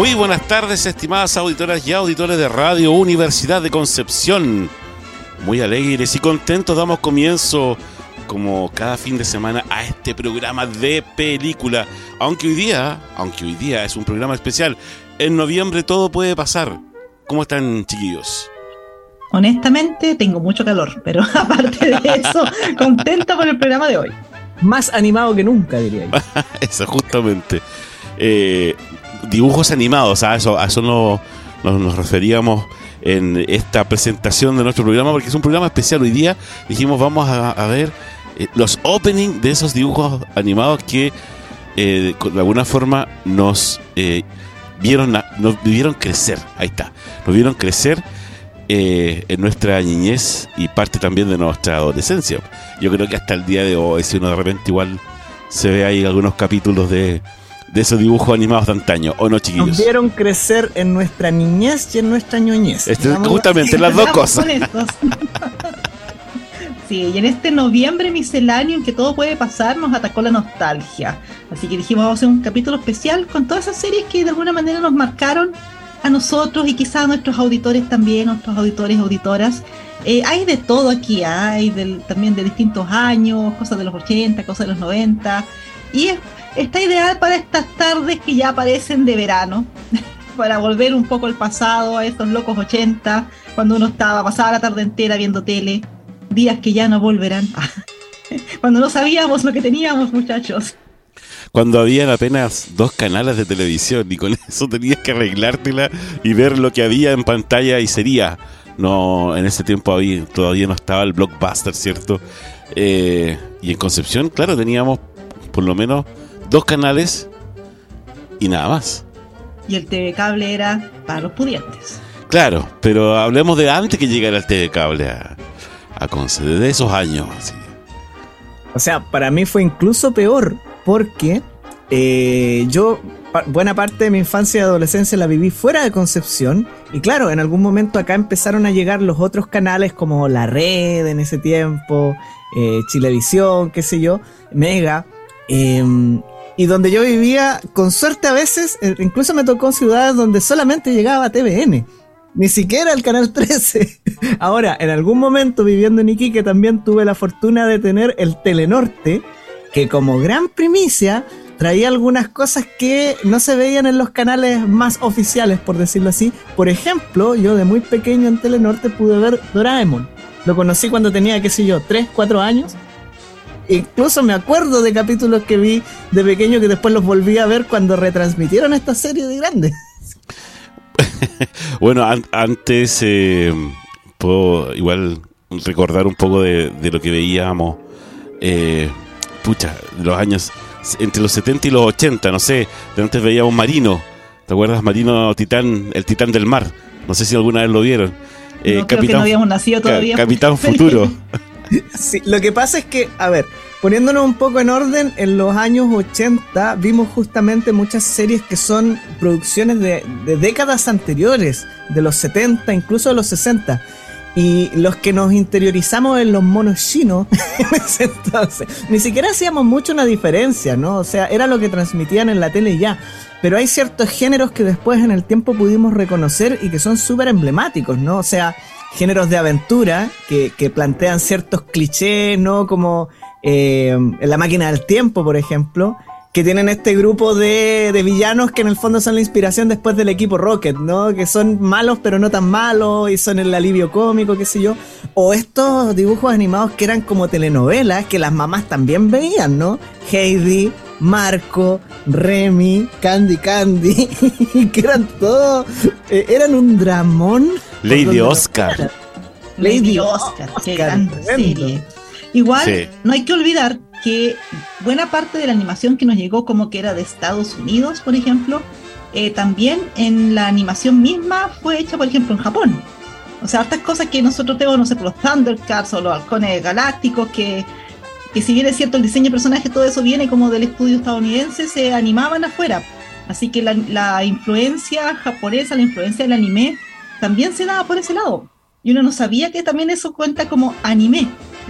Muy buenas tardes, estimadas auditoras y auditores de Radio Universidad de Concepción. Muy alegres y contentos damos comienzo, como cada fin de semana, a este programa de película. Aunque hoy día, aunque hoy día es un programa especial, en noviembre todo puede pasar. ¿Cómo están, chiquillos? Honestamente, tengo mucho calor, pero aparte de eso, contento con el programa de hoy. Más animado que nunca, diría yo. eso, justamente. Eh, dibujos animados, a eso, a eso no, nos referíamos en esta presentación de nuestro programa, porque es un programa especial. Hoy día dijimos, vamos a, ver eh, los openings de esos dibujos animados que eh, de alguna forma nos eh, vieron, nos vieron crecer. Ahí está, nos vieron crecer. en nuestra niñez y parte también de nuestra adolescencia. Yo creo que hasta el día de hoy, si uno de repente igual se ve ahí algunos capítulos de, de esos dibujos animados de antaño, ¿o no, chiquillos? Nos vieron crecer en nuestra niñez y en nuestra ñoñez. Este, justamente, las dos cosas. Sí, y en este noviembre misceláneo en que todo puede pasar, nos atacó la nostalgia. Así que dijimos, vamos a hacer un capítulo especial con todas esas series que de alguna manera nos marcaron a nosotros y quizás a nuestros auditores también, nuestros auditores y auditoras. Eh, hay de todo aquí, ¿ah? hay también de distintos años, cosas de los 80, cosas de los 90. Y es está ideal para estas tardes que ya aparecen de verano, para volver un poco al pasado, a esos locos 80, cuando uno estaba pasada la tarde entera viendo tele, días que ya no volverán, cuando no sabíamos lo que teníamos, muchachos. Cuando habían apenas dos canales de televisión y con eso tenías que arreglártela y ver lo que había en pantalla y sería. No, en ese tiempo había, todavía no estaba el blockbuster, ¿cierto? Eh, y en Concepción, claro, teníamos por lo menos canales y nada más. Y el TV cable era para los pudientes. Claro, pero hablemos de antes que llegara el TV cable a, a Conce, de esos años. O sea, para mí fue incluso peor, porque eh, yo buena parte de mi infancia y adolescencia la viví fuera de Concepción. Y claro, en algún momento acá empezaron a llegar los otros canales como La Red en ese tiempo, eh, Chilevisión, qué sé yo, Mega. Em, y donde yo vivía, con suerte a veces, eh, incluso me tocó ciudades donde solamente llegaba TVN. Ni siquiera el canal 13. Ahora, en algún momento viviendo en Iquique también tuve la fortuna de tener el Telenorte, que como gran primicia traía algunas cosas que no se veían en los canales más oficiales, por decirlo así. Por ejemplo, yo de muy pequeño en Telenorte pude ver Doraemon. Lo conocí cuando tenía, qué sé yo, 3, 4 años incluso me acuerdo de capítulos que vi de pequeño que después los volví a ver cuando retransmitieron esta serie de grandes. bueno, antes eh, puedo igual recordar un poco de, lo que veíamos, eh, pucha, los años entre los 70 y los 80, no sé, de antes veíamos Marino, ¿te acuerdas? Marino Titán, el Titán del Mar, no sé si alguna vez lo vieron. Eh, Capitán, no habíamos nacido todavía. Capitán Futuro. Sí, lo que pasa es que, a ver, poniéndonos un poco en orden, en los años 80 vimos justamente muchas series que son producciones de, décadas anteriores, de los 70, incluso de los 60. Y los que nos interiorizamos en los monos chinos ni siquiera hacíamos mucho una diferencia, ¿no? O sea, era lo que transmitían en la tele ya. Pero hay ciertos géneros que después en el tiempo pudimos reconocer y que son súper emblemáticos, ¿no? O sea, géneros de aventura que, que plantean ciertos clichés, ¿no? Como eh, La máquina del tiempo, por ejemplo, que tienen este grupo de, de, villanos que en el fondo son la inspiración después del equipo Rocket, ¿no? Que son malos pero no tan malos y son el alivio cómico, qué sé yo. O estos dibujos animados que eran como telenovelas que las mamás también veían, ¿no? Heidi, Marco, Remy, Candy Candy, que eran todos, eh, eran un dramón. Lady Oscar. Lady Oscar, qué gran serie. Igual, sí. no hay que olvidar que buena parte de la animación que nos llegó como que era de Estados Unidos, por ejemplo, eh, también en la animación misma fue hecha, por ejemplo, en Japón. O sea, hartas cosas que nosotros tenemos, no sé, por los Thundercats o los halcones galácticos, que, que si bien es cierto el diseño de personaje, todo eso viene como del estudio estadounidense, se animaban afuera. Así que la, la influencia japonesa, la influencia del anime, también se daba por ese lado. Y uno no sabía que también eso cuenta como anime.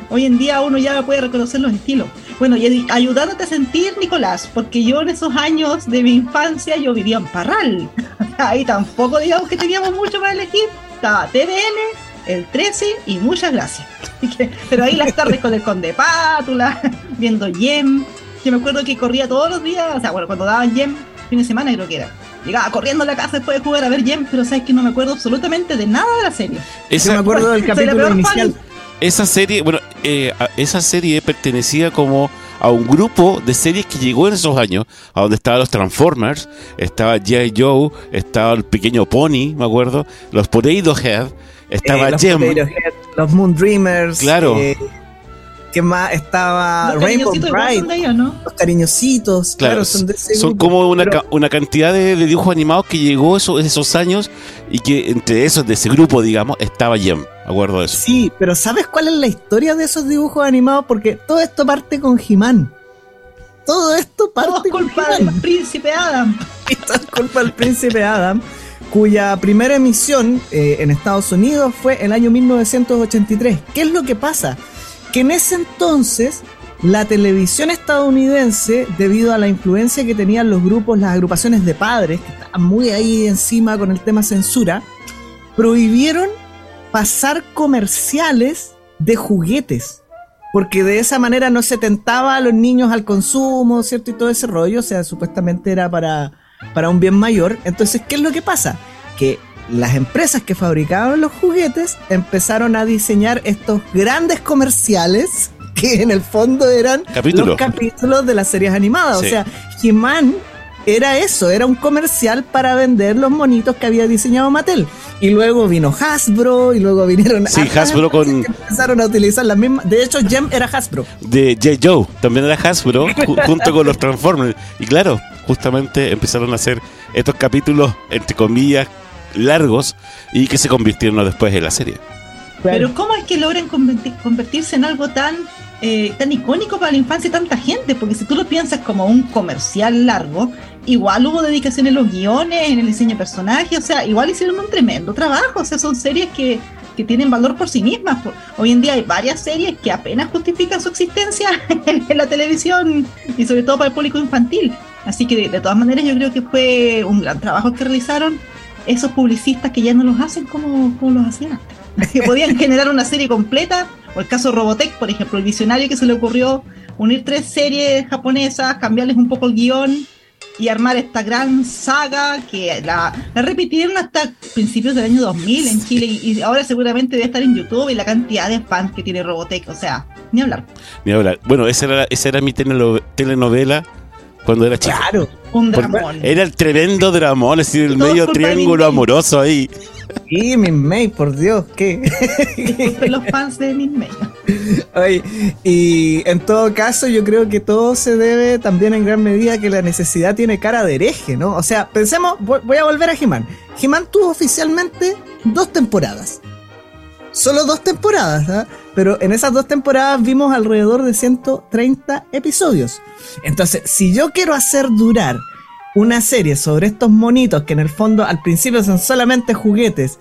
Hoy en día uno ya puede reconocer los estilos. Bueno, y ayudándote a sentir, Nicolás, porque yo en esos años de mi infancia yo vivía en Parral. Ahí tampoco digamos que teníamos mucho para elegir. Estaba TVN, el 13 y muchas gracias. Pero ahí las tardes con el Conde Pátula, viendo Yem. Yo me acuerdo que corría todos los días, o sea, bueno, cuando daban Yem, fin de semana creo que era. Llegaba corriendo a la casa después de jugar a ver Yem, pero sabes que no me acuerdo absolutamente de nada de la serie. Esa, me acuerdo del capítulo inicial. Fan. Esa serie, bueno, eh, esa serie pertenecía como a un grupo de series que llegó en esos años, a donde estaban los Transformers, estaba G.I. Joe, estaba el pequeño Pony, me acuerdo, los Potato Head, estaba eh, los Gem. Head, los Moon Dreamers. Claro. Eh, ¿Qué más? Estaba los Rainbow Bright. De ellos, ¿no? Los cariñositos. Claro, claro son, de ese son grupo. como una, Pero- ca- una cantidad de, de dibujos animados que llegó esos, esos años y que entre esos, de ese grupo, digamos, estaba Gem. Acuerdo de eso. Sí, pero ¿sabes cuál es la historia de esos dibujos animados? Porque todo esto parte con He-Man. Todo esto Todo parte con culpa del príncipe Adam. Esto es culpa del príncipe Adam, cuya primera emisión eh, en Estados Unidos fue el año 1983. ¿Qué es lo que pasa? Que en ese entonces la televisión estadounidense, debido a la influencia que tenían los grupos, las agrupaciones de padres, que estaban muy ahí encima con el tema censura, prohibieron pasar comerciales de juguetes. Porque de esa manera no se tentaba a los niños al consumo, ¿cierto? Y todo ese rollo, o sea, supuestamente era para, para un bien mayor. Entonces, ¿qué es lo que pasa? Que las empresas que fabricaban los juguetes empezaron a diseñar estos grandes comerciales que en el fondo eran Capítulos. los capítulos de las series animadas. Sí. O sea, He-Man era eso, era un comercial para vender los monitos que había diseñado Mattel. Y luego vino Hasbro y luego vinieron Sí, Hasbro con- empezaron a utilizar las mismas. De hecho, Gem era Hasbro. de J. Joe, también era Hasbro, ju- junto con los Transformers. Y claro, justamente empezaron a hacer estos capítulos, entre comillas, largos y que se convirtieron después en la serie. Pero ¿cómo es que logran converti- convertirse en algo tan, eh, tan icónico para la infancia de tanta gente? Porque si tú lo piensas como un comercial largo, igual hubo dedicación en los guiones, en el diseño de personajes, o sea, igual hicieron un tremendo trabajo, o sea, son series que, que tienen valor por sí mismas. Hoy en día hay varias series que apenas justifican su existencia en, en la televisión y sobre todo para el público infantil. Así que de, de todas maneras yo creo que fue un gran trabajo que realizaron esos publicistas que ya no los hacen como, como los hacían antes que podían generar una serie completa, o el caso Robotech, por ejemplo, el visionario que se le ocurrió unir tres series japonesas, cambiarles un poco el guion y armar esta gran saga que la, la repitieron hasta principios del año 2000 en Chile y, y ahora seguramente debe estar en YouTube y la cantidad de fans que tiene Robotech, o sea, ni hablar. Ni hablar. Bueno, esa era, esa era mi teleno- telenovela cuando era chico. Claro. Un dramón. Era el tremendo dramón, es decir, el medio triángulo amoroso ahí. Y Miss May, por Dios, ¿qué? Los fans de Miss May. Y en todo caso, yo creo que todo se debe también en gran medida que la necesidad tiene cara de hereje, ¿no? O sea, pensemos, voy, voy a volver a He-Man. He-Man tuvo oficialmente dos temporadas. Solo dos temporadas, ¿ah? Pero en esas dos temporadas vimos alrededor de 130 episodios. Entonces, si yo quiero hacer durar una serie sobre estos monitos que en el fondo al principio son solamente juguetes,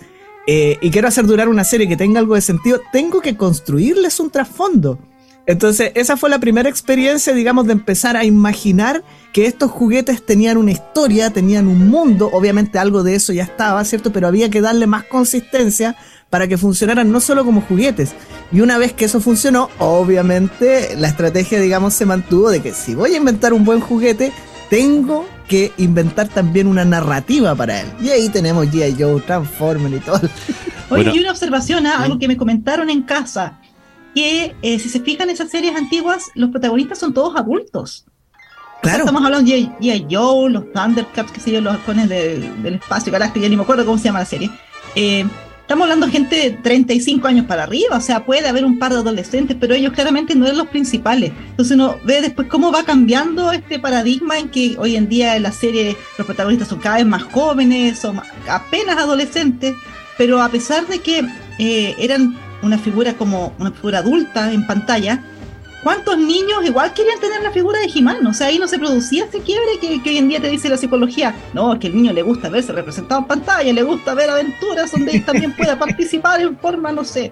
eh, y quiero hacer durar una serie que tenga algo de sentido, tengo que construirles un trasfondo. Entonces, esa fue la primera experiencia, digamos, de empezar a imaginar que estos juguetes tenían una historia, tenían un mundo, obviamente algo de eso ya estaba, ¿cierto? Pero había que darle más consistencia para que funcionaran no solo como juguetes. Y una vez que eso funcionó, obviamente la estrategia, digamos, se mantuvo de que si voy a inventar un buen juguete, tengo que inventar también una narrativa para él. Y ahí tenemos G.I. Joe, Transformer y todo. Oye, y una observación, ¿ah? algo que me comentaron en casa, que eh, si se fijan en esas series antiguas, los protagonistas son todos adultos. Claro. estamos hablando de G.I. Joe, los Thundercats, que sé yo, los halcones del espacio galáctico, ya ni me acuerdo cómo se llama la serie. Eh, Estamos hablando de gente de 35 años para arriba, o sea, puede haber un par de adolescentes, pero ellos claramente no eran los principales. Entonces uno ve después cómo va cambiando este paradigma en que hoy en día en la serie los protagonistas son cada vez más jóvenes, son apenas adolescentes, pero a pesar de que eh, eran una figura como una figura adulta en pantalla, ¿Cuántos niños igual querían tener la figura de Jimán? O sea, ahí no se producía ese quiebre que, hoy en día te dice la psicología. No, es que al niño le gusta verse representado en pantalla, le gusta ver aventuras donde él también pueda participar en forma, no sé.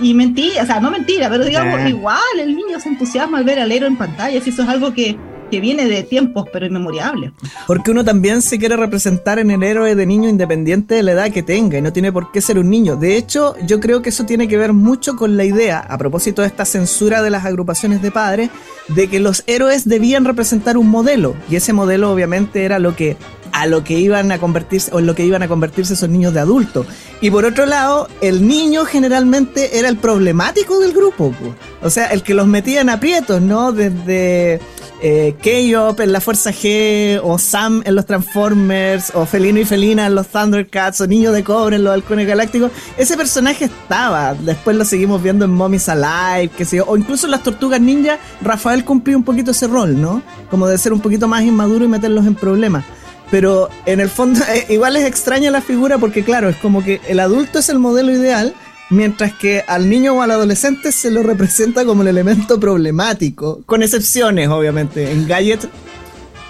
Y mentira, o sea, no mentira, pero digamos, igual el niño se entusiasma al ver al héroe en pantalla, si eso es algo que, que viene de tiempos pero inmemoriables. Porque uno también se quiere representar en el héroe de niño independiente de la edad que tenga y no tiene por qué ser un niño. De hecho, yo creo que eso tiene que ver mucho con la idea, a propósito de esta censura de las agrupaciones de padres, de que los héroes debían representar un modelo y ese modelo obviamente era lo que a lo que iban a convertirse o en lo que iban a convertirse esos niños de adulto. Y por otro lado, el niño generalmente era el problemático del grupo, o sea, el que los metía en aprietos, ¿no? Desde eh, en la Fuerza G, o Sam en los Transformers, o Felino y Felina en los Thundercats, o Niño de Cobre en los Halcones Galácticos. Ese personaje estaba. Después lo seguimos viendo en Mommy's Alive, que sé o incluso en las Tortugas Ninja. Rafael cumplió un poquito ese rol, ¿no? Como de ser un poquito más inmaduro y meterlos en problemas. Pero en el fondo, eh, igual es extraña la figura porque, claro, es como que el adulto es el modelo ideal mientras que al niño o al adolescente se lo representa como el elemento problemático, con excepciones, obviamente. En Gadget,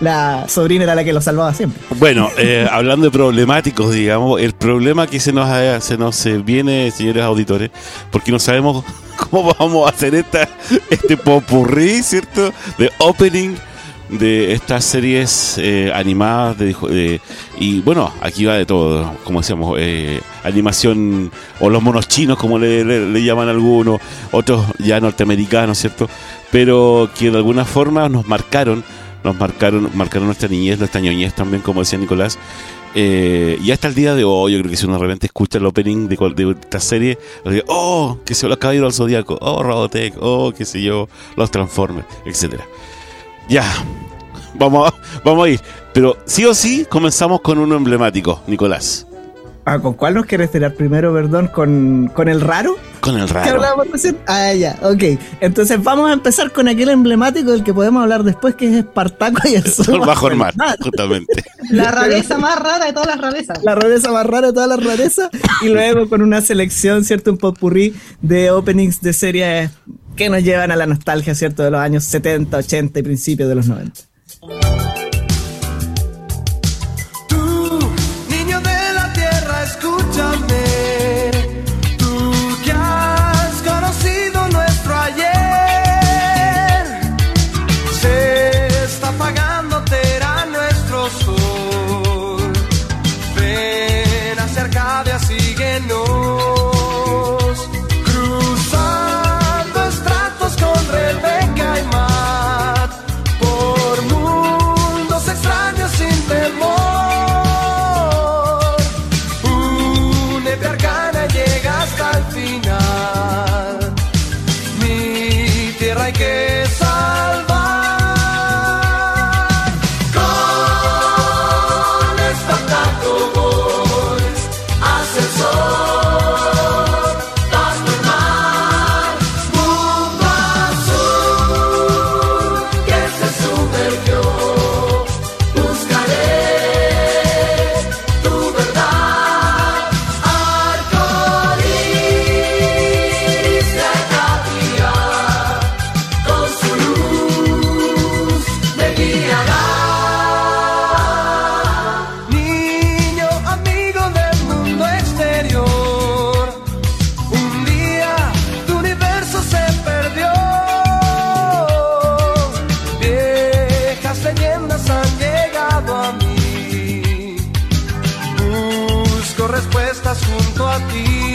la sobrina era la que lo salvaba siempre. Bueno, eh, hablando de problemáticos, digamos, el problema que se nos, se nos viene, señores auditores, porque no sabemos cómo vamos a hacer esta, este popurrí, ¿cierto? De opening de estas series eh, animadas de, y bueno aquí va de todo como decíamos eh, animación o los monos chinos como le, llaman algunos otros ya norteamericanos cierto pero que de alguna forma nos marcaron nos marcaron marcaron nuestra niñez nuestra ñoñez también como decía Nicolás eh, y hasta el día de hoy, yo creo que si uno realmente escucha el opening de, de esta serie, oh, que se los caballeros al zodiaco, oh, Robotech, oh, qué sé yo, los Transformers, etcétera. Ya, vamos a, vamos a ir. Pero sí o sí, comenzamos con uno emblemático, Nicolás. Ah, ¿con cuál nos quieres tirar primero, perdón? ¿Con, ¿Con el raro? Con el raro. Ah, ya, ok. Entonces vamos a empezar con aquel emblemático del que podemos hablar después, que es Espartaco y el sol bajo el mar, justamente. La rareza más rara de todas las rarezas. La rareza más rara de todas las rarezas. Y luego con una selección, ¿cierto? Un popurrí de openings de series que nos llevan a la nostalgia, ¿cierto? De los años 70, 80 y principios de los 90. estás junto a ti.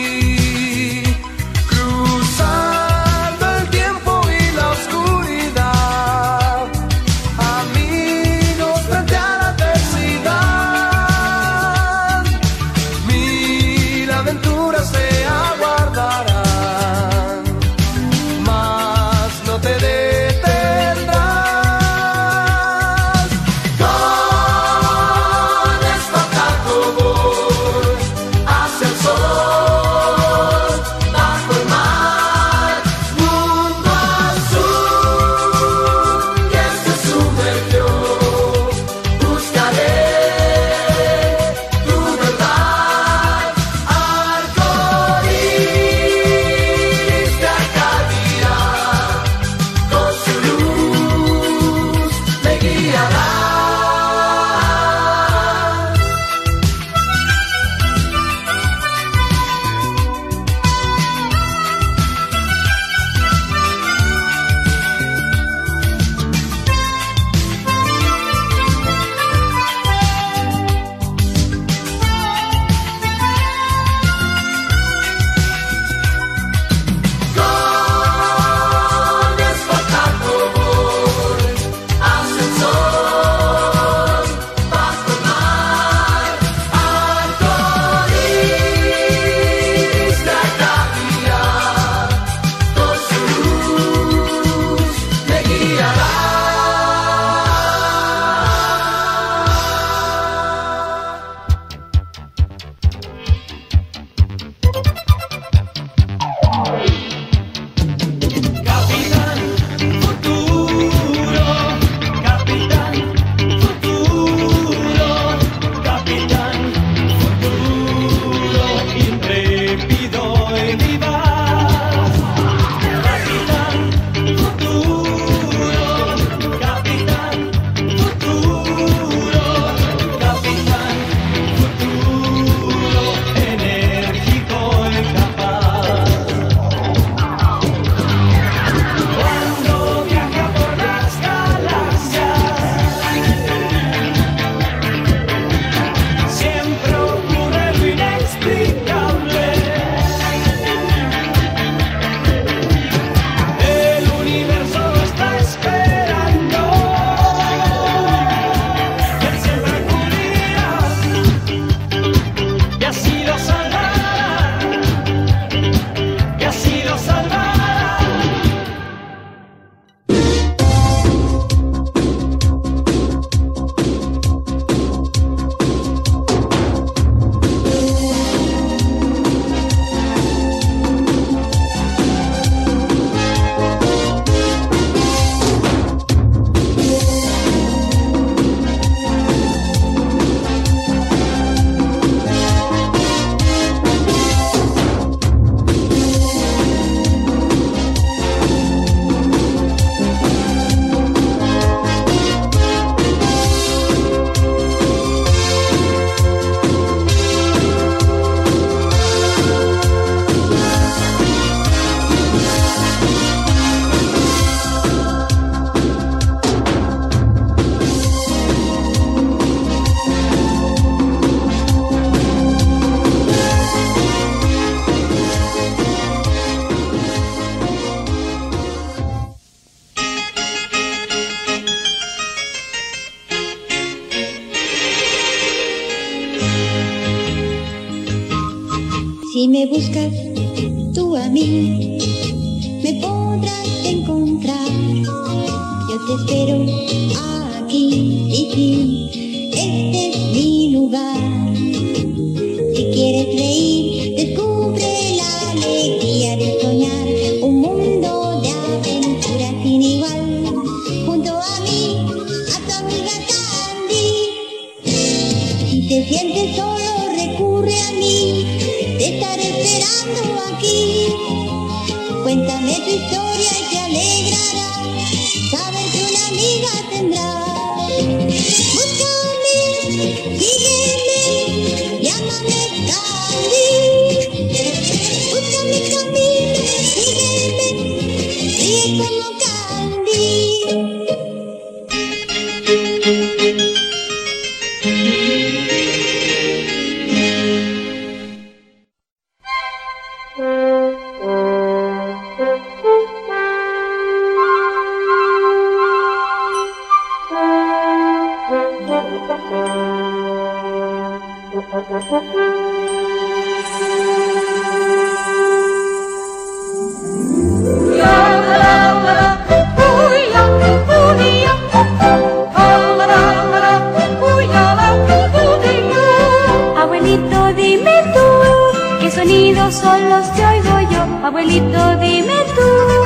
Abuelito, dime tú,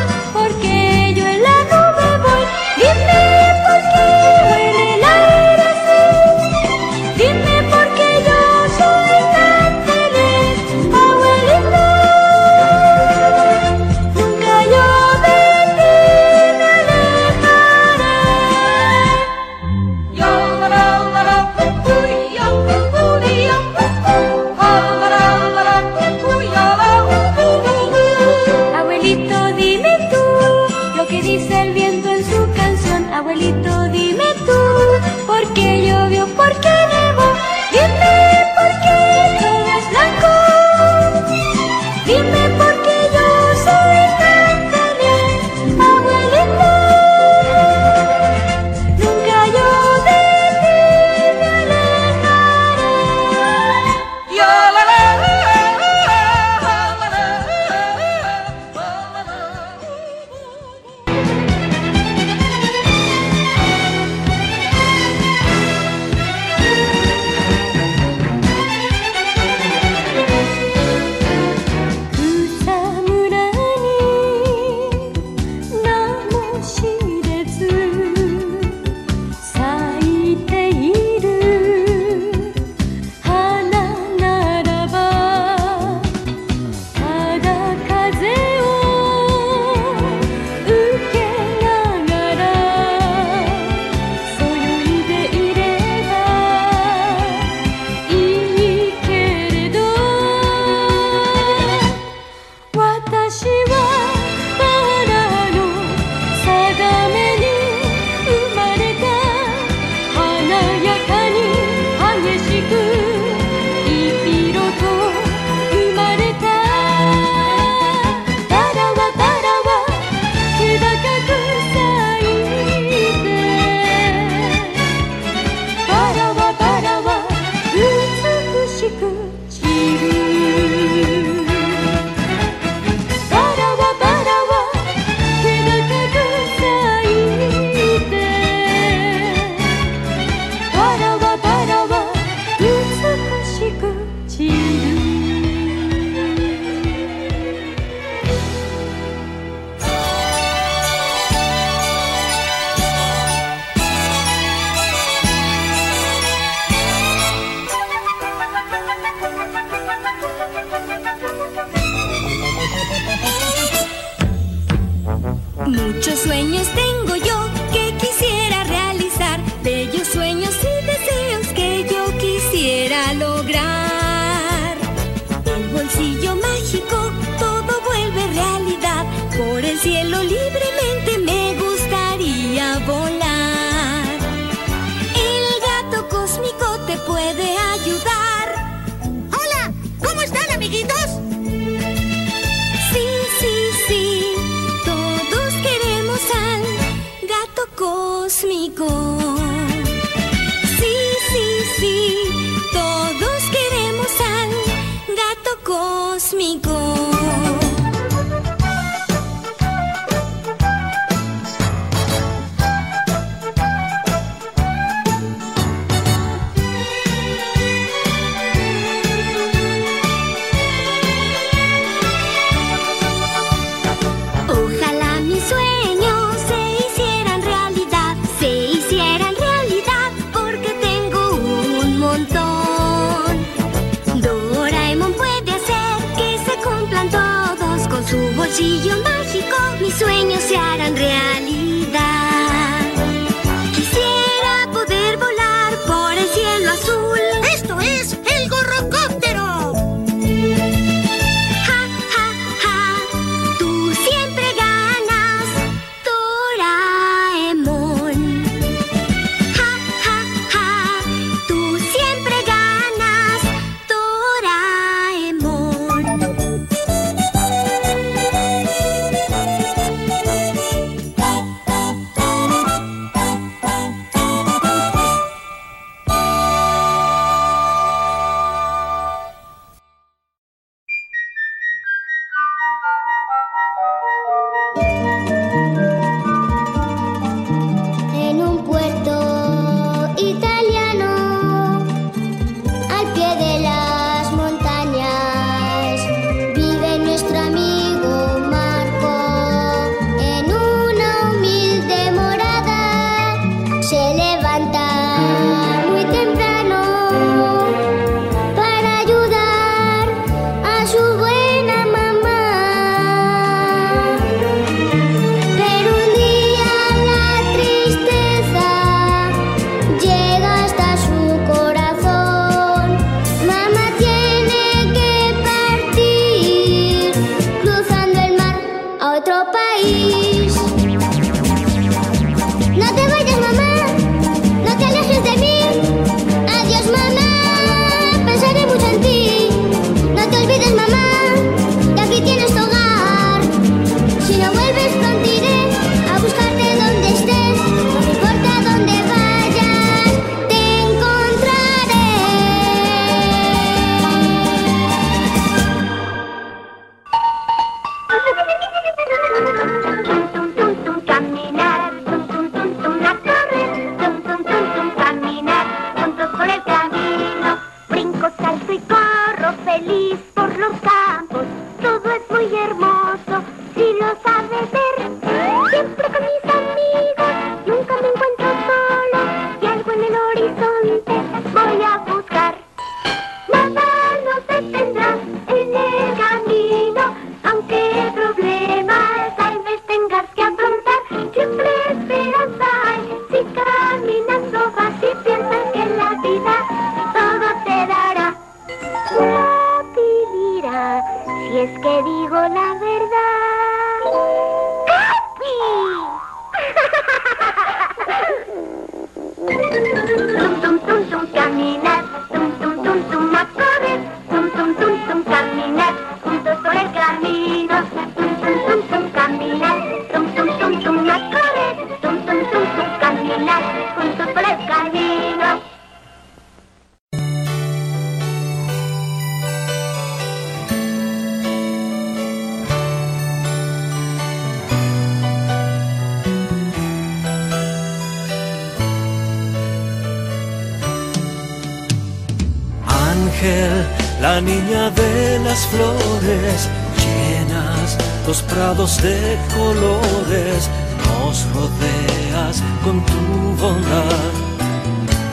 ángel, la niña de las flores, llenas los prados de colores, nos rodeas con tu bondad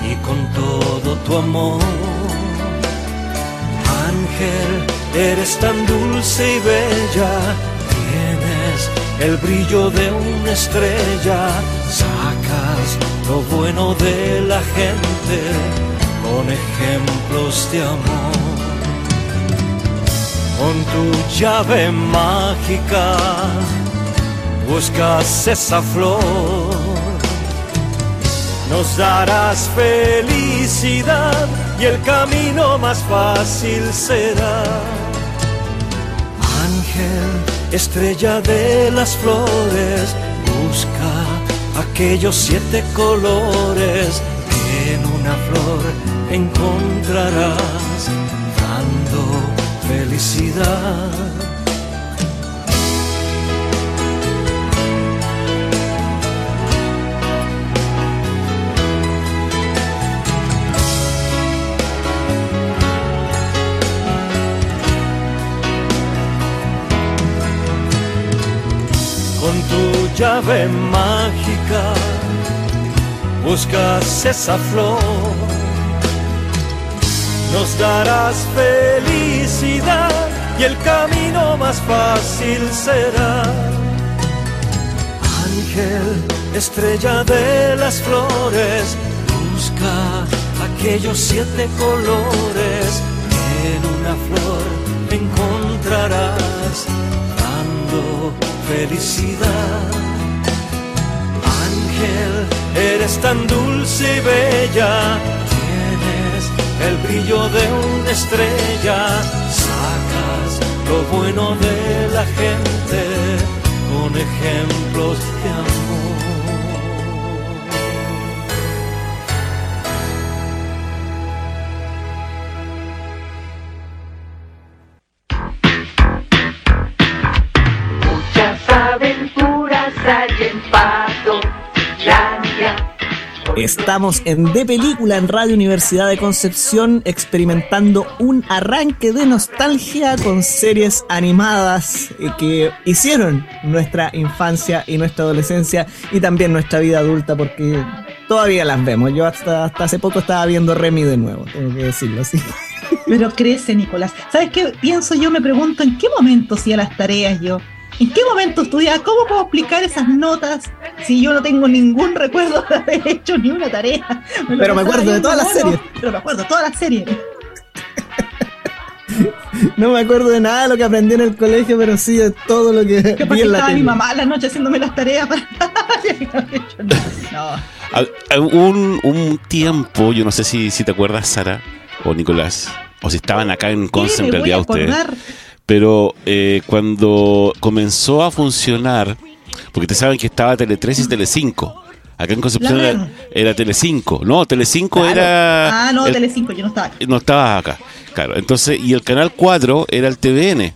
y con todo tu amor. Ángel, eres tan dulce y bella, tienes el brillo de una estrella, sacas lo bueno de la gente con ejemplos de amor, con tu llave mágica buscas esa flor, nos darás felicidad y el camino más fácil será. Ángel, estrella de las flores, busca aquellos siete colores una flor encontrarás dando felicidad. Con tu llave mágica buscas esa flor, nos darás felicidad y el camino más fácil será. Ángel, estrella de las flores, busca aquellos siete colores en una flor encontrarás dando felicidad. Ángel, eres tan dulce y bella, tienes el brillo de una estrella, sacas lo bueno de la gente con ejemplos de Estamos en De Película en Radio Universidad de Concepción experimentando un arranque de nostalgia con series animadas eh, que hicieron nuestra infancia y nuestra adolescencia y también nuestra vida adulta porque todavía las vemos. Yo hasta, hace poco estaba viendo Remy de nuevo, tengo que decirlo así. Pero crece, Nicolás. ¿Sabes qué pienso yo? Me pregunto en qué momento hacía las tareas yo. ¿En qué momento estudiaba? ¿Cómo puedo explicar esas notas si yo no tengo ningún recuerdo de haber hecho ni una tarea? Pero me acuerdo de todas las mono, series. Pero me acuerdo de todas las series. No me acuerdo de nada de lo que aprendí en el colegio, pero sí de todo lo que Que vi en la estaba mi mamá a la noche haciéndome las tareas para... no. Un, un tiempo, yo no sé si, si te acuerdas, Sara o Nicolás, o si estaban acá en Conce en realidad ustedes. Pero eh, cuando comenzó a funcionar, porque te saben que estaba Tele 3 y Tele 5. Acá en Concepción era, era Tele 5. No, Tele 5 Claro. era. Ah, no, el- Telecinco, yo no estaba acá. no estaba acá. Claro, entonces, y el canal 4 era el TVN.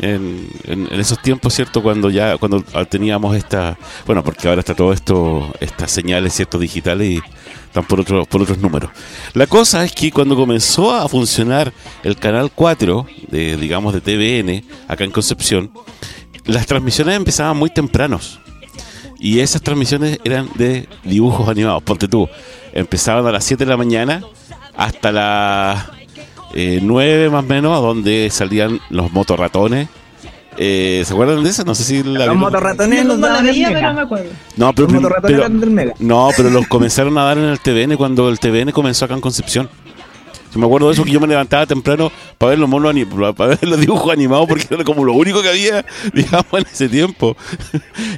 En, en- en esos tiempos, ¿cierto? Cuando ya, cuando teníamos esta, bueno, porque ahora está todo esto, estas señales, ¿cierto? Digitales y están por otros, por otros números. La cosa es que cuando comenzó a funcionar el canal 4, de, digamos, de TVN, acá en Concepción, las transmisiones empezaban muy tempranos. Y esas transmisiones eran de dibujos animados. Ponte tú, empezaban a las 7 de la mañana hasta las eh, 9 más o menos, donde salían los motorratones. Eh, ¿Se acuerdan de eso? No sé si la Los vieron. motorratones No los la veía, pero me acuerdo. No, pero, Los motorratones pero- eran del Mega. no, pero los comenzaron a dar en el TVN cuando el TVN comenzó acá en Concepción. Yo me acuerdo de eso que yo me levantaba temprano para ver los monos ani- para ver los dibujos animados porque era como lo único que había, digamos, en ese tiempo.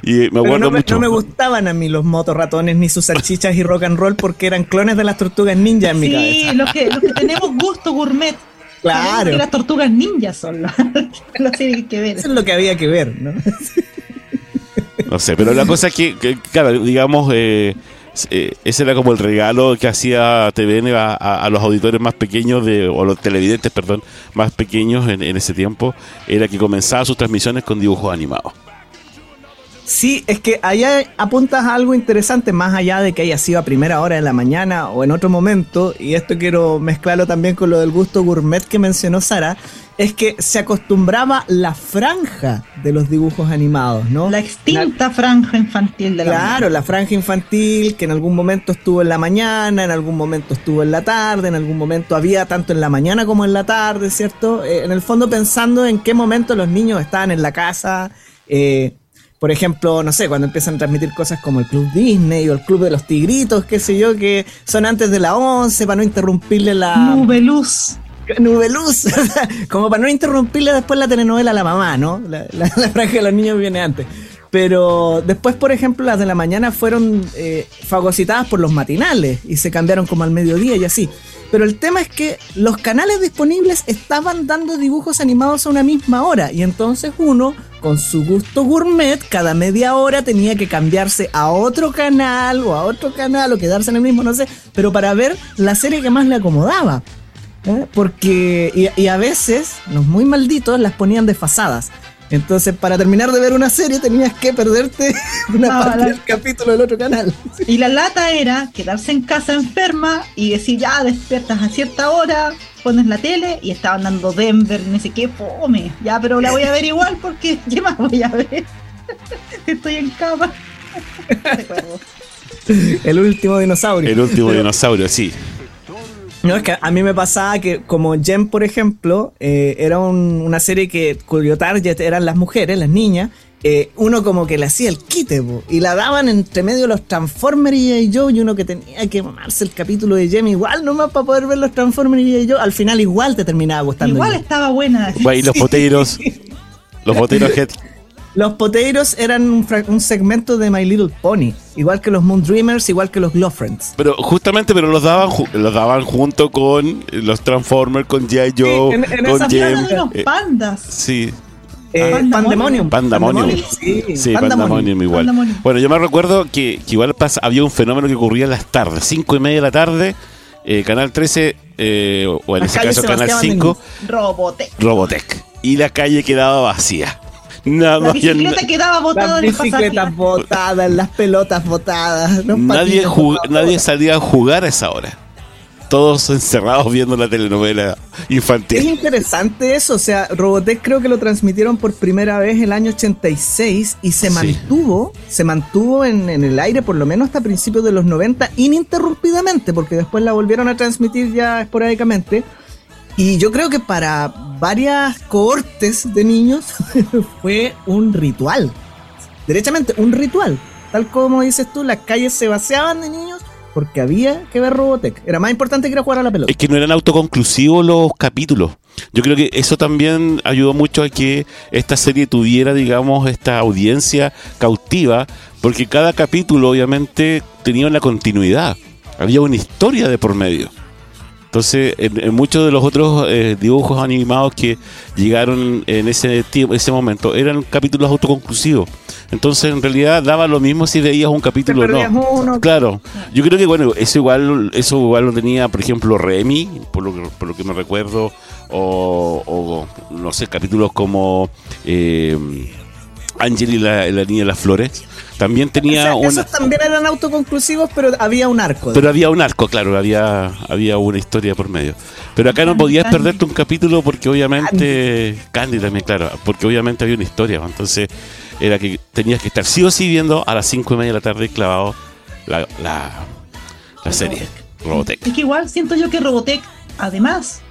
y me Pero acuerdo no me, mucho. no me gustaban a mí los motorratones ni sus salchichas y rock and roll porque eran clones de las tortugas ninja en mi Sí, cabeza. los que, los que tenemos gusto gourmet. Claro. Que las tortugas ninjas son las series que ver. Eso es lo que había que ver, ¿no? No sé, pero la cosa es que, que, claro, digamos, eh, eh, ese era como el regalo que hacía TVN a, a- a los auditores más pequeños, de, o los televidentes, perdón, más pequeños en, en ese tiempo, era que comenzaba sus transmisiones con dibujos animados. Sí, es que allá apuntas a algo interesante, más allá de que haya sido a primera hora de la mañana o en otro momento, y esto quiero mezclarlo también con lo del gusto gourmet que mencionó Sara, es que se acostumbraba la franja de los dibujos animados, ¿no? La extinta franja infantil de la Claro, la franja infantil que en algún momento estuvo en la mañana, en algún momento estuvo en la tarde, en algún momento había tanto en la mañana como en la tarde, ¿cierto? Eh, en el fondo pensando en qué momento los niños estaban en la casa. eh, por ejemplo, no sé, cuando empiezan a transmitir cosas como el Club Disney o el Club de los Tigritos, qué sé yo, que son antes de la 11 para no interrumpirle la... Nube luz. Nube luz, como para no interrumpirle después la telenovela a la mamá, ¿no? La, la- la franja de los niños viene antes. Pero después, por ejemplo, las de la mañana fueron eh, fagocitadas por los matinales y se cambiaron como al mediodía y así. Pero el tema es que los canales disponibles estaban dando dibujos animados a una misma hora y entonces uno, con su gusto gourmet, cada media hora tenía que cambiarse a otro canal o a otro canal o quedarse en el mismo, no sé, pero para ver la serie que más le acomodaba. ¿eh? Porque, y, y a veces, los muy malditos las ponían desfasadas. Entonces, para terminar de ver una serie, tenías que perderte una Ah, parte la- del capítulo del otro canal. Y la lata era quedarse en casa enferma y decir, ya despiertas a cierta hora, pones la tele y estaban dando Denver, no sé qué, fome. Ya, pero la voy a ver igual porque ¿qué más voy a ver? Estoy en cama. Recuerdo. El último dinosaurio. El último dinosaurio, sí. No, es que a mí me pasaba que como Jem, por ejemplo, eh, era un- una serie que cuyo target eran las mujeres, las niñas, eh, uno como que le hacía el quite, po, y la daban entre medio de los Transformers y Joe, y uno que tenía que mamarse el capítulo de Jamie igual nomás para poder ver los Transformers y Joe, al final igual te terminaba gustando. Igual estaba buena. Güey, los poteiros. los poteiros head. Los poteiros eran un, fra- un segmento de My Little Pony, igual que los Moon Dreamers, igual que los Glow Friends. Pero justamente, pero los daban, ju- los daban junto con los Transformers, con G.I. Joe, en- en con. Eran unos eh, pandas. sí, Eh, Pandemonium. Pandemonium. Pandemonium. Sí, Sí, Pandemonium. Pandemonium igual. Pandemonium. Bueno, yo me recuerdo que, que igual pasa, había un fenómeno que ocurría en las tardes, cinco y media de la tarde, eh, Canal 13, eh, o en Las ese caso Canal Sebastián 5, Robotech. Robotech. Y la calle quedaba vacía. Nada La bicicleta quedaba botada Las en el botadas, las pelotas botadas. nadie, botados. nadie salía a jugar a esa hora. Todos encerrados viendo la telenovela Es infantil. interesante eso, o sea, Robotech creo que lo transmitieron por primera vez el año 86 y se Sí. mantuvo, se mantuvo en, en el aire por lo menos hasta principios de los 90 ininterrumpidamente, porque después la volvieron a transmitir ya esporádicamente. Y yo creo que para varias cohortes de niños fue un ritual. Derechamente, un ritual. Tal como dices tú, las calles se vaciaban de niños porque había que ver Robotech. Era más importante que ir jugar a la pelota. Es que no eran autoconclusivos los capítulos. Yo creo que eso también ayudó mucho a que esta serie tuviera, digamos, esta audiencia cautiva, porque cada capítulo obviamente tenía una continuidad. Había una historia de por medio. Entonces, en, en muchos de los otros eh, dibujos animados que llegaron en ese tiempo, ese momento, eran capítulos autoconclusivos. Entonces, en realidad daba lo mismo si veías un capítulo o no. uno. Claro. Yo creo que bueno, eso igual, eso igual lo tenía, por ejemplo, Remy, por lo que, por lo que me recuerdo, o, o, no sé, capítulos como eh, Ángel y la, la niña de las flores. También tenía O sea, una. Esos también eran autoconclusivos, pero había un arco. Pero había un arco, claro, había, había una historia por medio. Pero acá no podías Candy. perderte un capítulo porque obviamente. Candy también, claro, porque obviamente había una historia. Entonces era que tenías que estar sí o sí viendo a las cinco y media de la tarde clavado la, la, la serie Robotech. Es que igual siento yo que Robotech, además,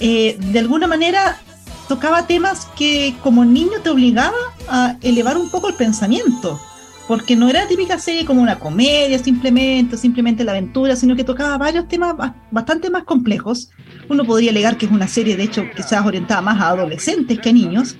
eh, de alguna manera tocaba temas que como niño te obligaba a elevar un poco el pensamiento. Porque no era típica serie como una comedia simplemente, simplemente la aventura, sino que tocaba varios temas ba- bastante más complejos. Uno podría alegar que es una serie, de hecho, quizás orientada más a adolescentes que a niños,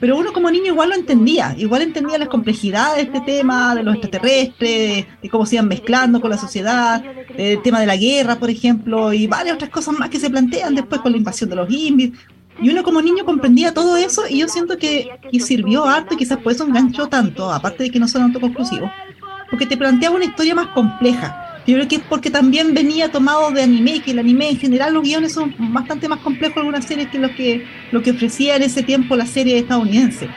pero uno como niño igual lo entendía, igual entendía las complejidades de este tema, de los extraterrestres, de cómo se iban mezclando con la sociedad, del tema de la guerra, por ejemplo, y varias otras cosas más que se plantean después con la invasión de los indios. Y uno como niño comprendía todo eso y yo siento que, sirvió harto y quizás por eso enganchó tanto, aparte de que no son autoconclusivos, porque te planteaba una historia más compleja. Yo creo que es porque también venía tomado de anime, que el anime en general los guiones son bastante más complejos algunas series que los que, lo que ofrecía en ese tiempo la serie estadounidense.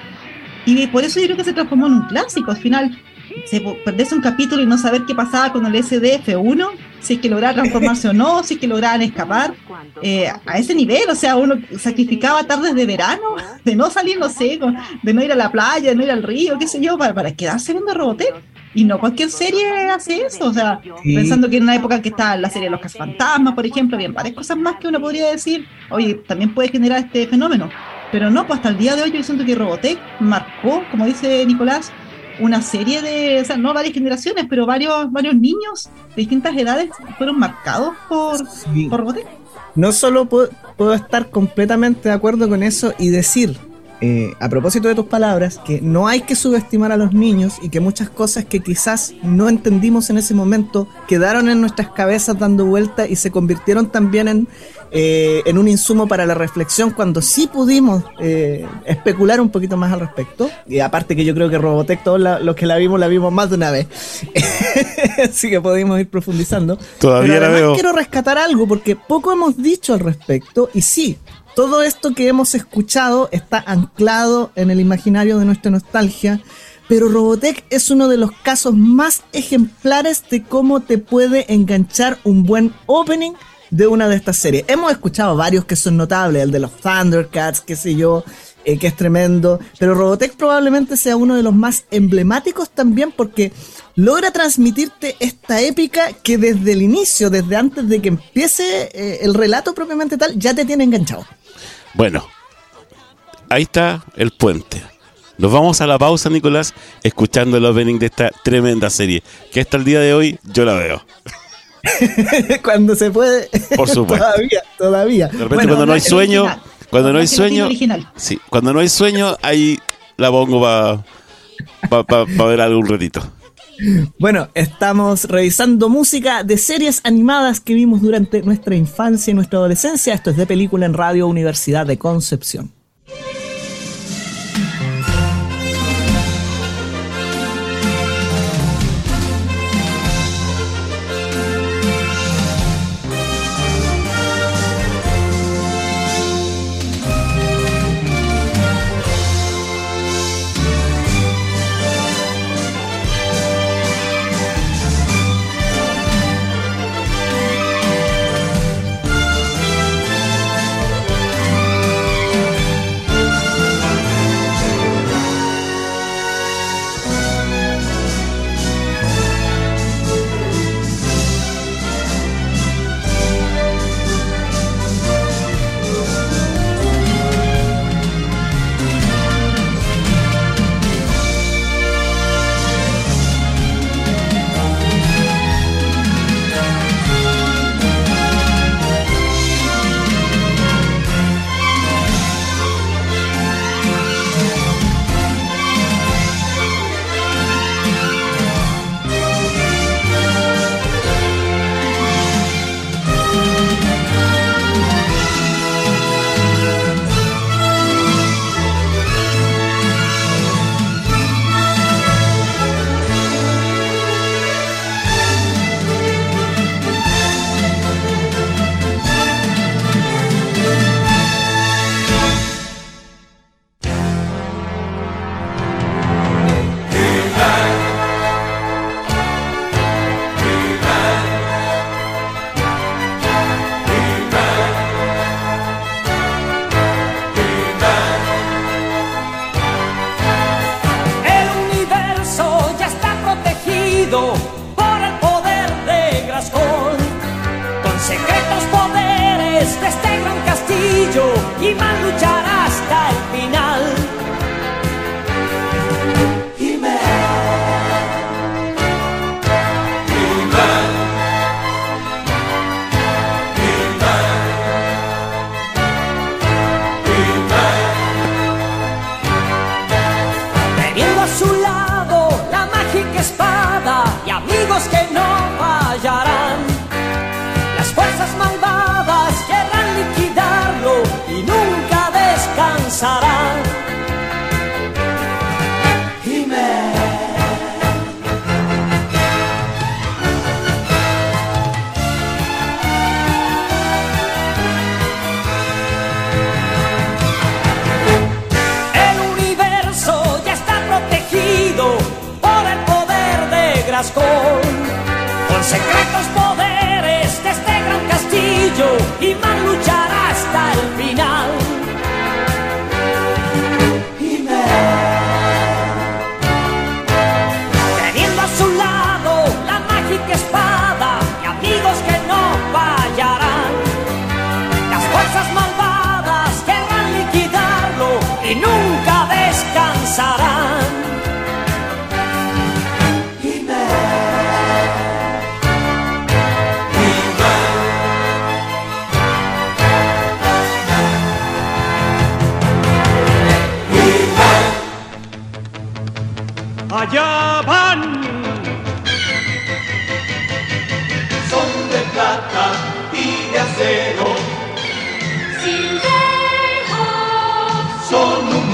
Y por eso yo creo que se transformó en un clásico. Al final, se perderse un capítulo y no saber qué pasaba con el SDF-1, si es que lograban transformarse o no, si es que lograban escapar, eh, a ese nivel, o sea, uno sacrificaba tardes de verano, de no salir, no sé, de no ir a la playa, de no ir al río, qué sé yo, para, para quedarse viendo Robotech. Y no cualquier serie hace eso, o sea, Sí. pensando que en una época que está la serie de los cazafantasmas, por ejemplo, bien, varias cosas más que uno podría decir, oye, también puede generar este fenómeno. Pero no, pues hasta el día de hoy yo siento que Robotech marcó, como dice Nicolás, una serie de, o sea, no varias generaciones, pero varios, varios niños de distintas edades fueron marcados por, Sí. por Robotech. No solo puedo, puedo estar completamente de acuerdo con eso y decir, eh, a propósito de tus palabras, que no hay que subestimar a los niños y que muchas cosas que quizás no entendimos en ese momento quedaron en nuestras cabezas dando vuelta y se convirtieron también en, eh, en un insumo para la reflexión cuando sí pudimos eh, especular un poquito más al respecto. Y aparte que yo creo que Robotech, todos la- los que la vimos, la vimos más de una vez. Así que podemos ir profundizando. Todavía Pero la además veo. quiero rescatar algo porque poco hemos dicho al respecto y sí, todo esto que hemos escuchado está anclado en el imaginario de nuestra nostalgia, pero Robotech es uno de los casos más ejemplares de cómo te puede enganchar un buen opening de una de estas series. Hemos escuchado varios que son notables, el de los Thundercats, qué sé yo, eh, que es tremendo, pero Robotech probablemente sea uno de los más emblemáticos también porque logra transmitirte esta épica que desde el inicio, desde antes de que empiece eh, el relato propiamente tal, ya te tiene enganchado. Bueno, ahí está el puente. Nos vamos a la pausa, Nicolás, escuchando el opening de esta tremenda serie, que hasta el día de hoy yo la veo. Cuando se puede. Por supuesto. todavía, todavía. De repente cuando no hay sueño, original. cuando no hay sueño, sí, cuando no hay sueño, ahí la pongo para ver algún ratito. Bueno, estamos revisando música de series animadas que vimos durante nuestra infancia y nuestra adolescencia. Esto es de película en Radio Universidad de Concepción. Graskol. Con secretos poderes de este gran castillo, y a luchar hasta el final.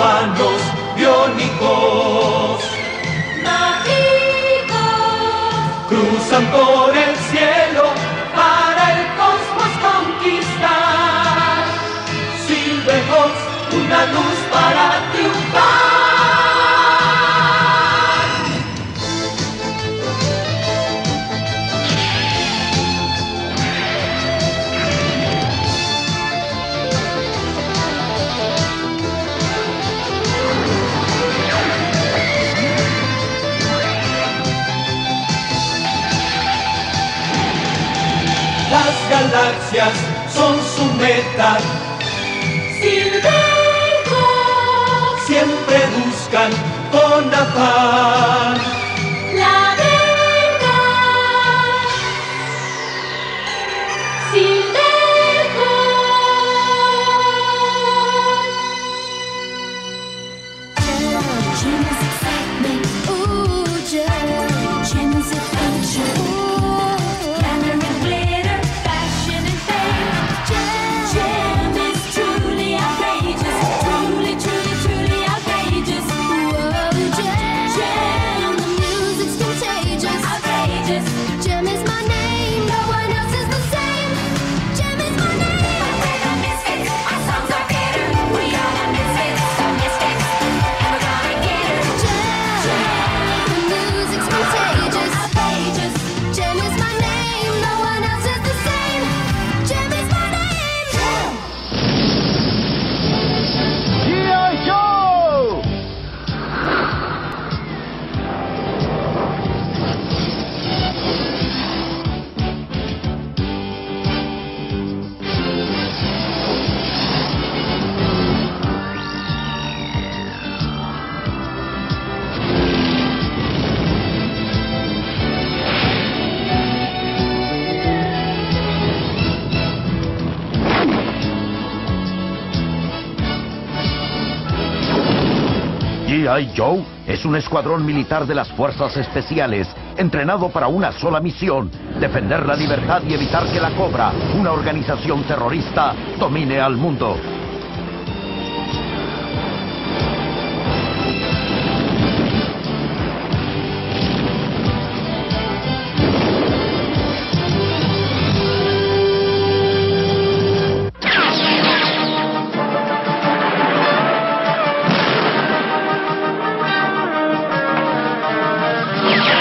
Humanos biónicos. Cruzan por el cielo para el cosmos conquistar. Silvejos, una luz para galaxias son su meta. Silverco siempre buscan con afán. Joe es un escuadrón militar de las fuerzas especiales, entrenado para una sola misión, defender la libertad y evitar que la Cobra, una organización terrorista, domine al mundo. Thank you.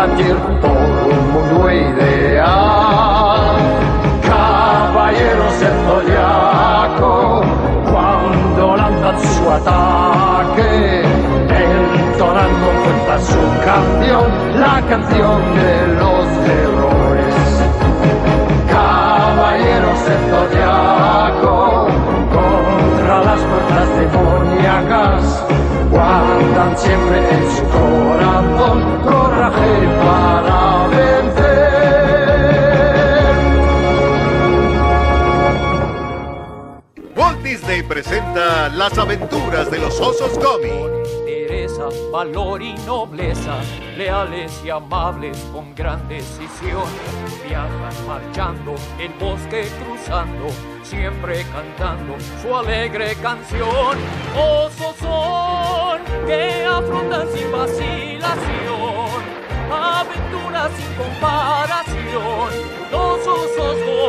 Combatir por un mundo ideal. Caballeros del zodiaco, cuando lanzan su ataque, entonan con fuerza su canción, la canción de los errores. Caballeros del zodiaco, contra las fuerzas demoníacas, guardan siempre en su corazón Disney presenta Las aventuras de los osos. Teresa, valor y nobleza, leales y amables con gran decisión, viajan marchando, el bosque cruzando, siempre cantando su alegre canción. Osos son que afrontan sin vacilación, aventuras sin comparación, los osos son.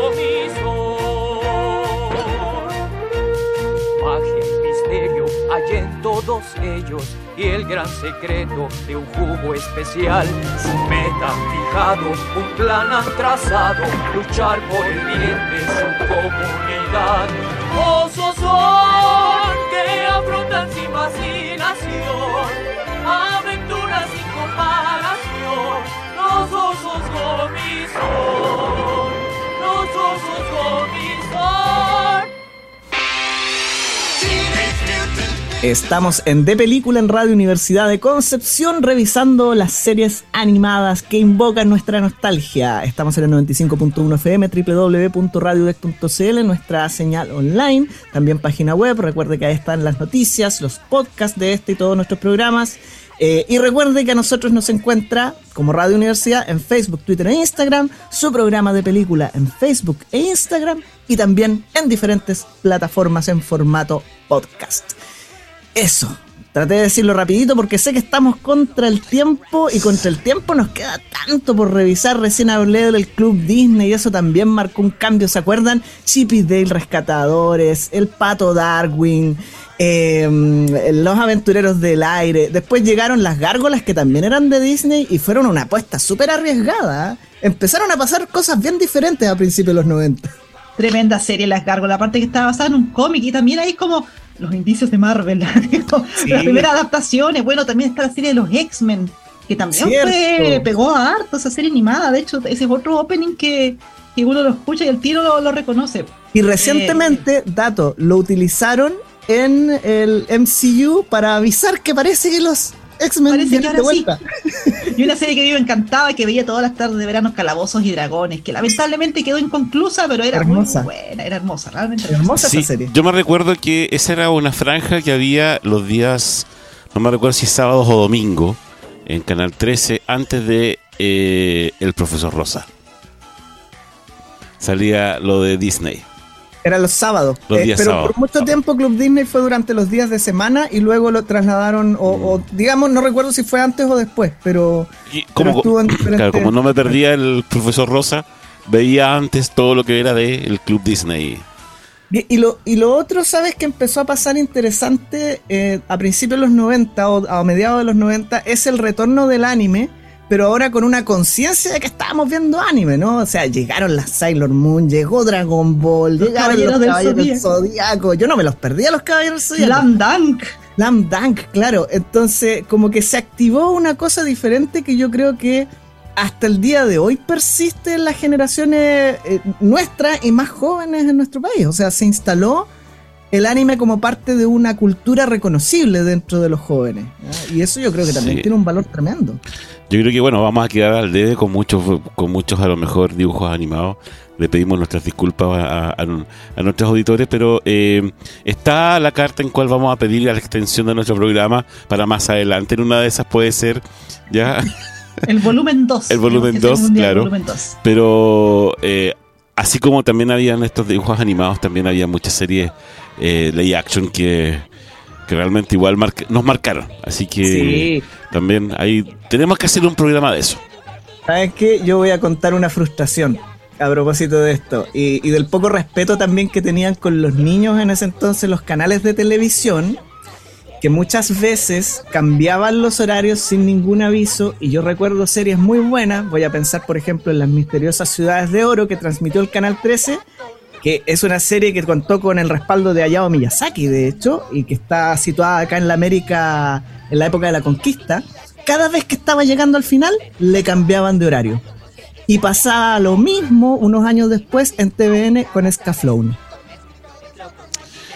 Magia y misterio hay en todos ellos y el gran secreto de un jugo especial. Su meta fijado, un plan han trazado, luchar por el bien de su comunidad. Osos son que afrontan sin vacilación, Estamos en De Película en Radio Universidad de Concepción revisando las series animadas que invocan nuestra nostalgia. Estamos en el 95.1 FM, www.radiodec.cl, nuestra señal online, también página web. Recuerde que ahí están las noticias, los podcasts de este y todos nuestros programas. Eh, y recuerde que a nosotros nos encuentra como Radio Universidad en Facebook, Twitter e Instagram, su programa de película en Facebook e Instagram y también en diferentes plataformas en formato podcast. Eso. Traté de decirlo rapidito porque sé que estamos contra el tiempo y contra el tiempo nos queda tanto por revisar. Recién hablé del Club Disney y eso también marcó un cambio. ¿Se acuerdan? Chip Dale Rescatadores, El Pato Darwin, eh, Los Aventureros del Aire. Después llegaron las gárgolas que también eran de Disney y fueron una apuesta súper arriesgada. Empezaron a pasar cosas bien diferentes a principios de los 90. Tremenda serie Las Gárgolas, aparte que estaba basada en un cómic y también hay como los indicios de Marvel, Sí. las primeras adaptaciones, bueno, también está la serie de los X-Men, que también fue, pegó a harto esa serie animada, de hecho, ese es otro opening que, que uno lo escucha y el tiro lo, lo reconoce. Y recientemente, dato, lo utilizaron en el MCU para avisar que parece que los X-Men Parece que vienen de ahora sí. vuelta. Y una serie que a mí me encantaba, que veía todas las tardes de verano calabozos y dragones, que lamentablemente quedó inconclusa, pero era Hermosa. muy buena, era hermosa, realmente Hermosa Sí, esa serie. yo me recuerdo que esa era una franja que había los días, no me recuerdo si sábados o domingo, en Canal 13, antes de eh, El Profesor Rosa. Salía lo de Disney. Era los sábados. Los Eh, días pero por mucho tiempo Club Disney fue durante los días de semana y luego lo trasladaron, o, o, digamos, no recuerdo si fue antes o después, pero, Y como, estuvo en diferentes- claro, como no me perdía el Profesor Rosa, veía antes todo lo que era del Club Disney. Y, y lo, y lo otro, ¿sabes? Que empezó a pasar interesante eh, a principios de los 90 o a mediados de los 90 es el retorno del anime, pero ahora con una conciencia de que estábamos viendo anime, ¿no? O sea, llegaron las Sailor Moon, llegó Dragon Ball, Los llegaron Caballeros los del Caballeros del Zodíaco. Yo no me los perdía los Caballeros del Zodíaco. Slam Dunk. Slam Dunk, claro. Entonces, como que se activó una cosa diferente que yo creo que hasta el día de hoy persiste en las generaciones eh, nuestras y más jóvenes en nuestro país. O sea, se instaló el anime como parte de una cultura reconocible dentro de los jóvenes. ¿ya? Y eso yo creo que también Sí. tiene un valor tremendo. Yo creo que bueno, vamos a quedar al debe con muchos, con muchos a lo mejor dibujos animados. Le pedimos nuestras disculpas a, a- a nuestros auditores, pero eh, está la carta en cual vamos a pedir la extensión de nuestro programa para más adelante. En una de esas puede ser ya El volumen 2. El volumen Tenemos que hacer 2, un día el claro. volumen 2. Pero eh, así como también habían estos dibujos animados, también había muchas series eh, lay action que, que realmente igual marca- nos marcaron. Así que Sí. también ahí tenemos que hacer un programa de eso. ¿Sabes qué? Yo voy a contar una frustración a propósito de esto y, y del poco respeto también que tenían con los niños en ese entonces los canales de televisión, que muchas veces cambiaban los horarios sin ningún aviso y yo recuerdo series muy buenas, voy a pensar por ejemplo en las misteriosas ciudades de oro que transmitió el Canal 13, que es una serie que contó con el respaldo de Hayao Miyazaki de hecho y que está situada acá en la América en la época de la conquista cada vez que estaba llegando al final, le cambiaban de horario. Y pasaba lo mismo unos años después en TVN con Scaflowne.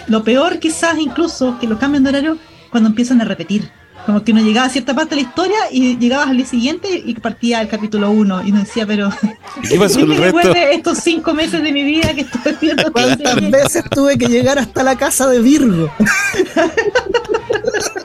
Lo peor quizás incluso que los cambian de horario cuando empiezan a repetir. Como que uno llegaba a cierta parte de la historia y llegabas al día siguiente y partía el capítulo 1 y uno decía, pero ¿Y qué pasó ¿quién con me el resto? estos cinco meses de mi vida que estoy viendo ¿Cuántas veces tuve que llegar hasta la casa de Virgo?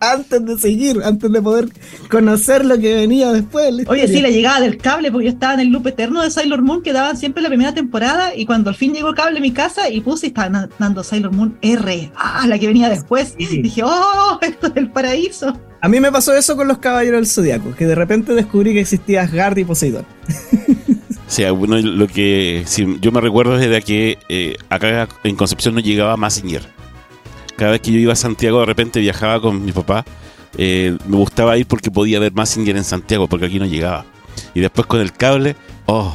antes de seguir, antes de poder conocer lo que venía después. de Oye, sí, la llegada del cable, porque yo estaba en el loop eterno de Sailor Moon que daban siempre la primera temporada y cuando al fin llegó el cable a mi casa y puse y estaban dando Sailor Moon R, ah, la que venía después. Dije, oh, esto es el paraíso. A mí me pasó eso con los Caballeros del Zodiaco, que de repente descubrí que existía Asgard y Poseidón. O sea, bueno, lo que si yo me recuerdo desde que eh, acá en Concepción no llegaba Massinger. Cada vez que yo iba a Santiago, de repente viajaba con mi papá. eh, me gustaba ir porque podía ver Massinger en Santiago, porque aquí no llegaba. Y después con el cable, oh,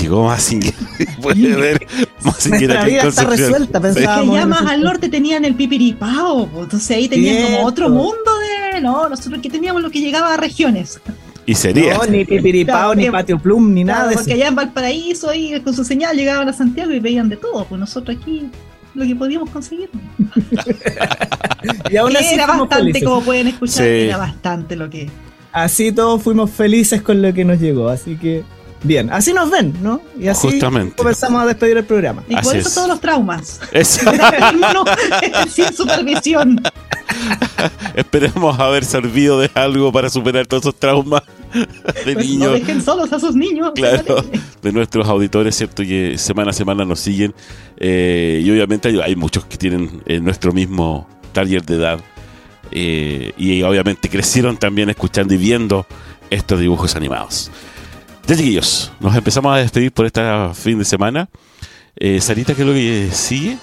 llegó Massinger. Puede ver Massinger Nuestra vida está resuelta. Que pensábamos. ya más al norte tenían el pipiripao, pues, entonces ahí tenían como otro mundo de. No, nosotros aquí teníamos lo que llegaba a regiones. Y sería. No, ni Pipiripao, Claro, ni que- Patio Plum, ni nada de porque eso. allá en Valparaíso, ahí con su señal llegaban a Santiago y veían de todo, pues nosotros aquí lo que podíamos conseguir. Y aún así era fuimos bastante, felices. como pueden escuchar, Sí. era bastante lo que. Así todos fuimos felices con lo que nos llegó, así que bien, así nos ven, ¿no? Y así Justamente. comenzamos a despedir el programa. Y por Así eso es. todos los traumas. Eso. Sin supervisión. Esperemos haber servido de algo para superar todos esos traumas de Pues no niños. dejen solos a sus niños. Claro, de nuestros auditores, ¿cierto? Que semana a semana nos siguen. Eh, y obviamente hay, hay muchos que tienen eh, nuestro mismo taller de edad. Eh, y obviamente crecieron también escuchando y viendo estos dibujos animados. Ya, chiquillos, nos empezamos a despedir por este fin de semana. Eh, Sarita, ¿qué es lo que sigue?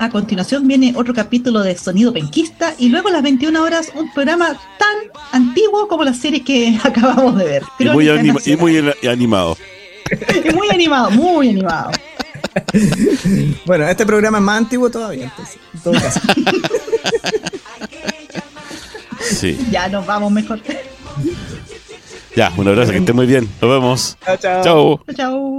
A continuación viene otro capítulo de Sonido Penquista y luego a las 21 horas un programa tan antiguo como las series que acabamos de ver. Y muy, anima- y muy animado. Y muy animado, muy animado. Bueno, este programa es más antiguo todavía, entonces, en todo caso. Sí. Ya nos vamos mejor. Ya, un abrazo, que esté muy bien. Nos vemos. Chao, chao. Chao. Chao.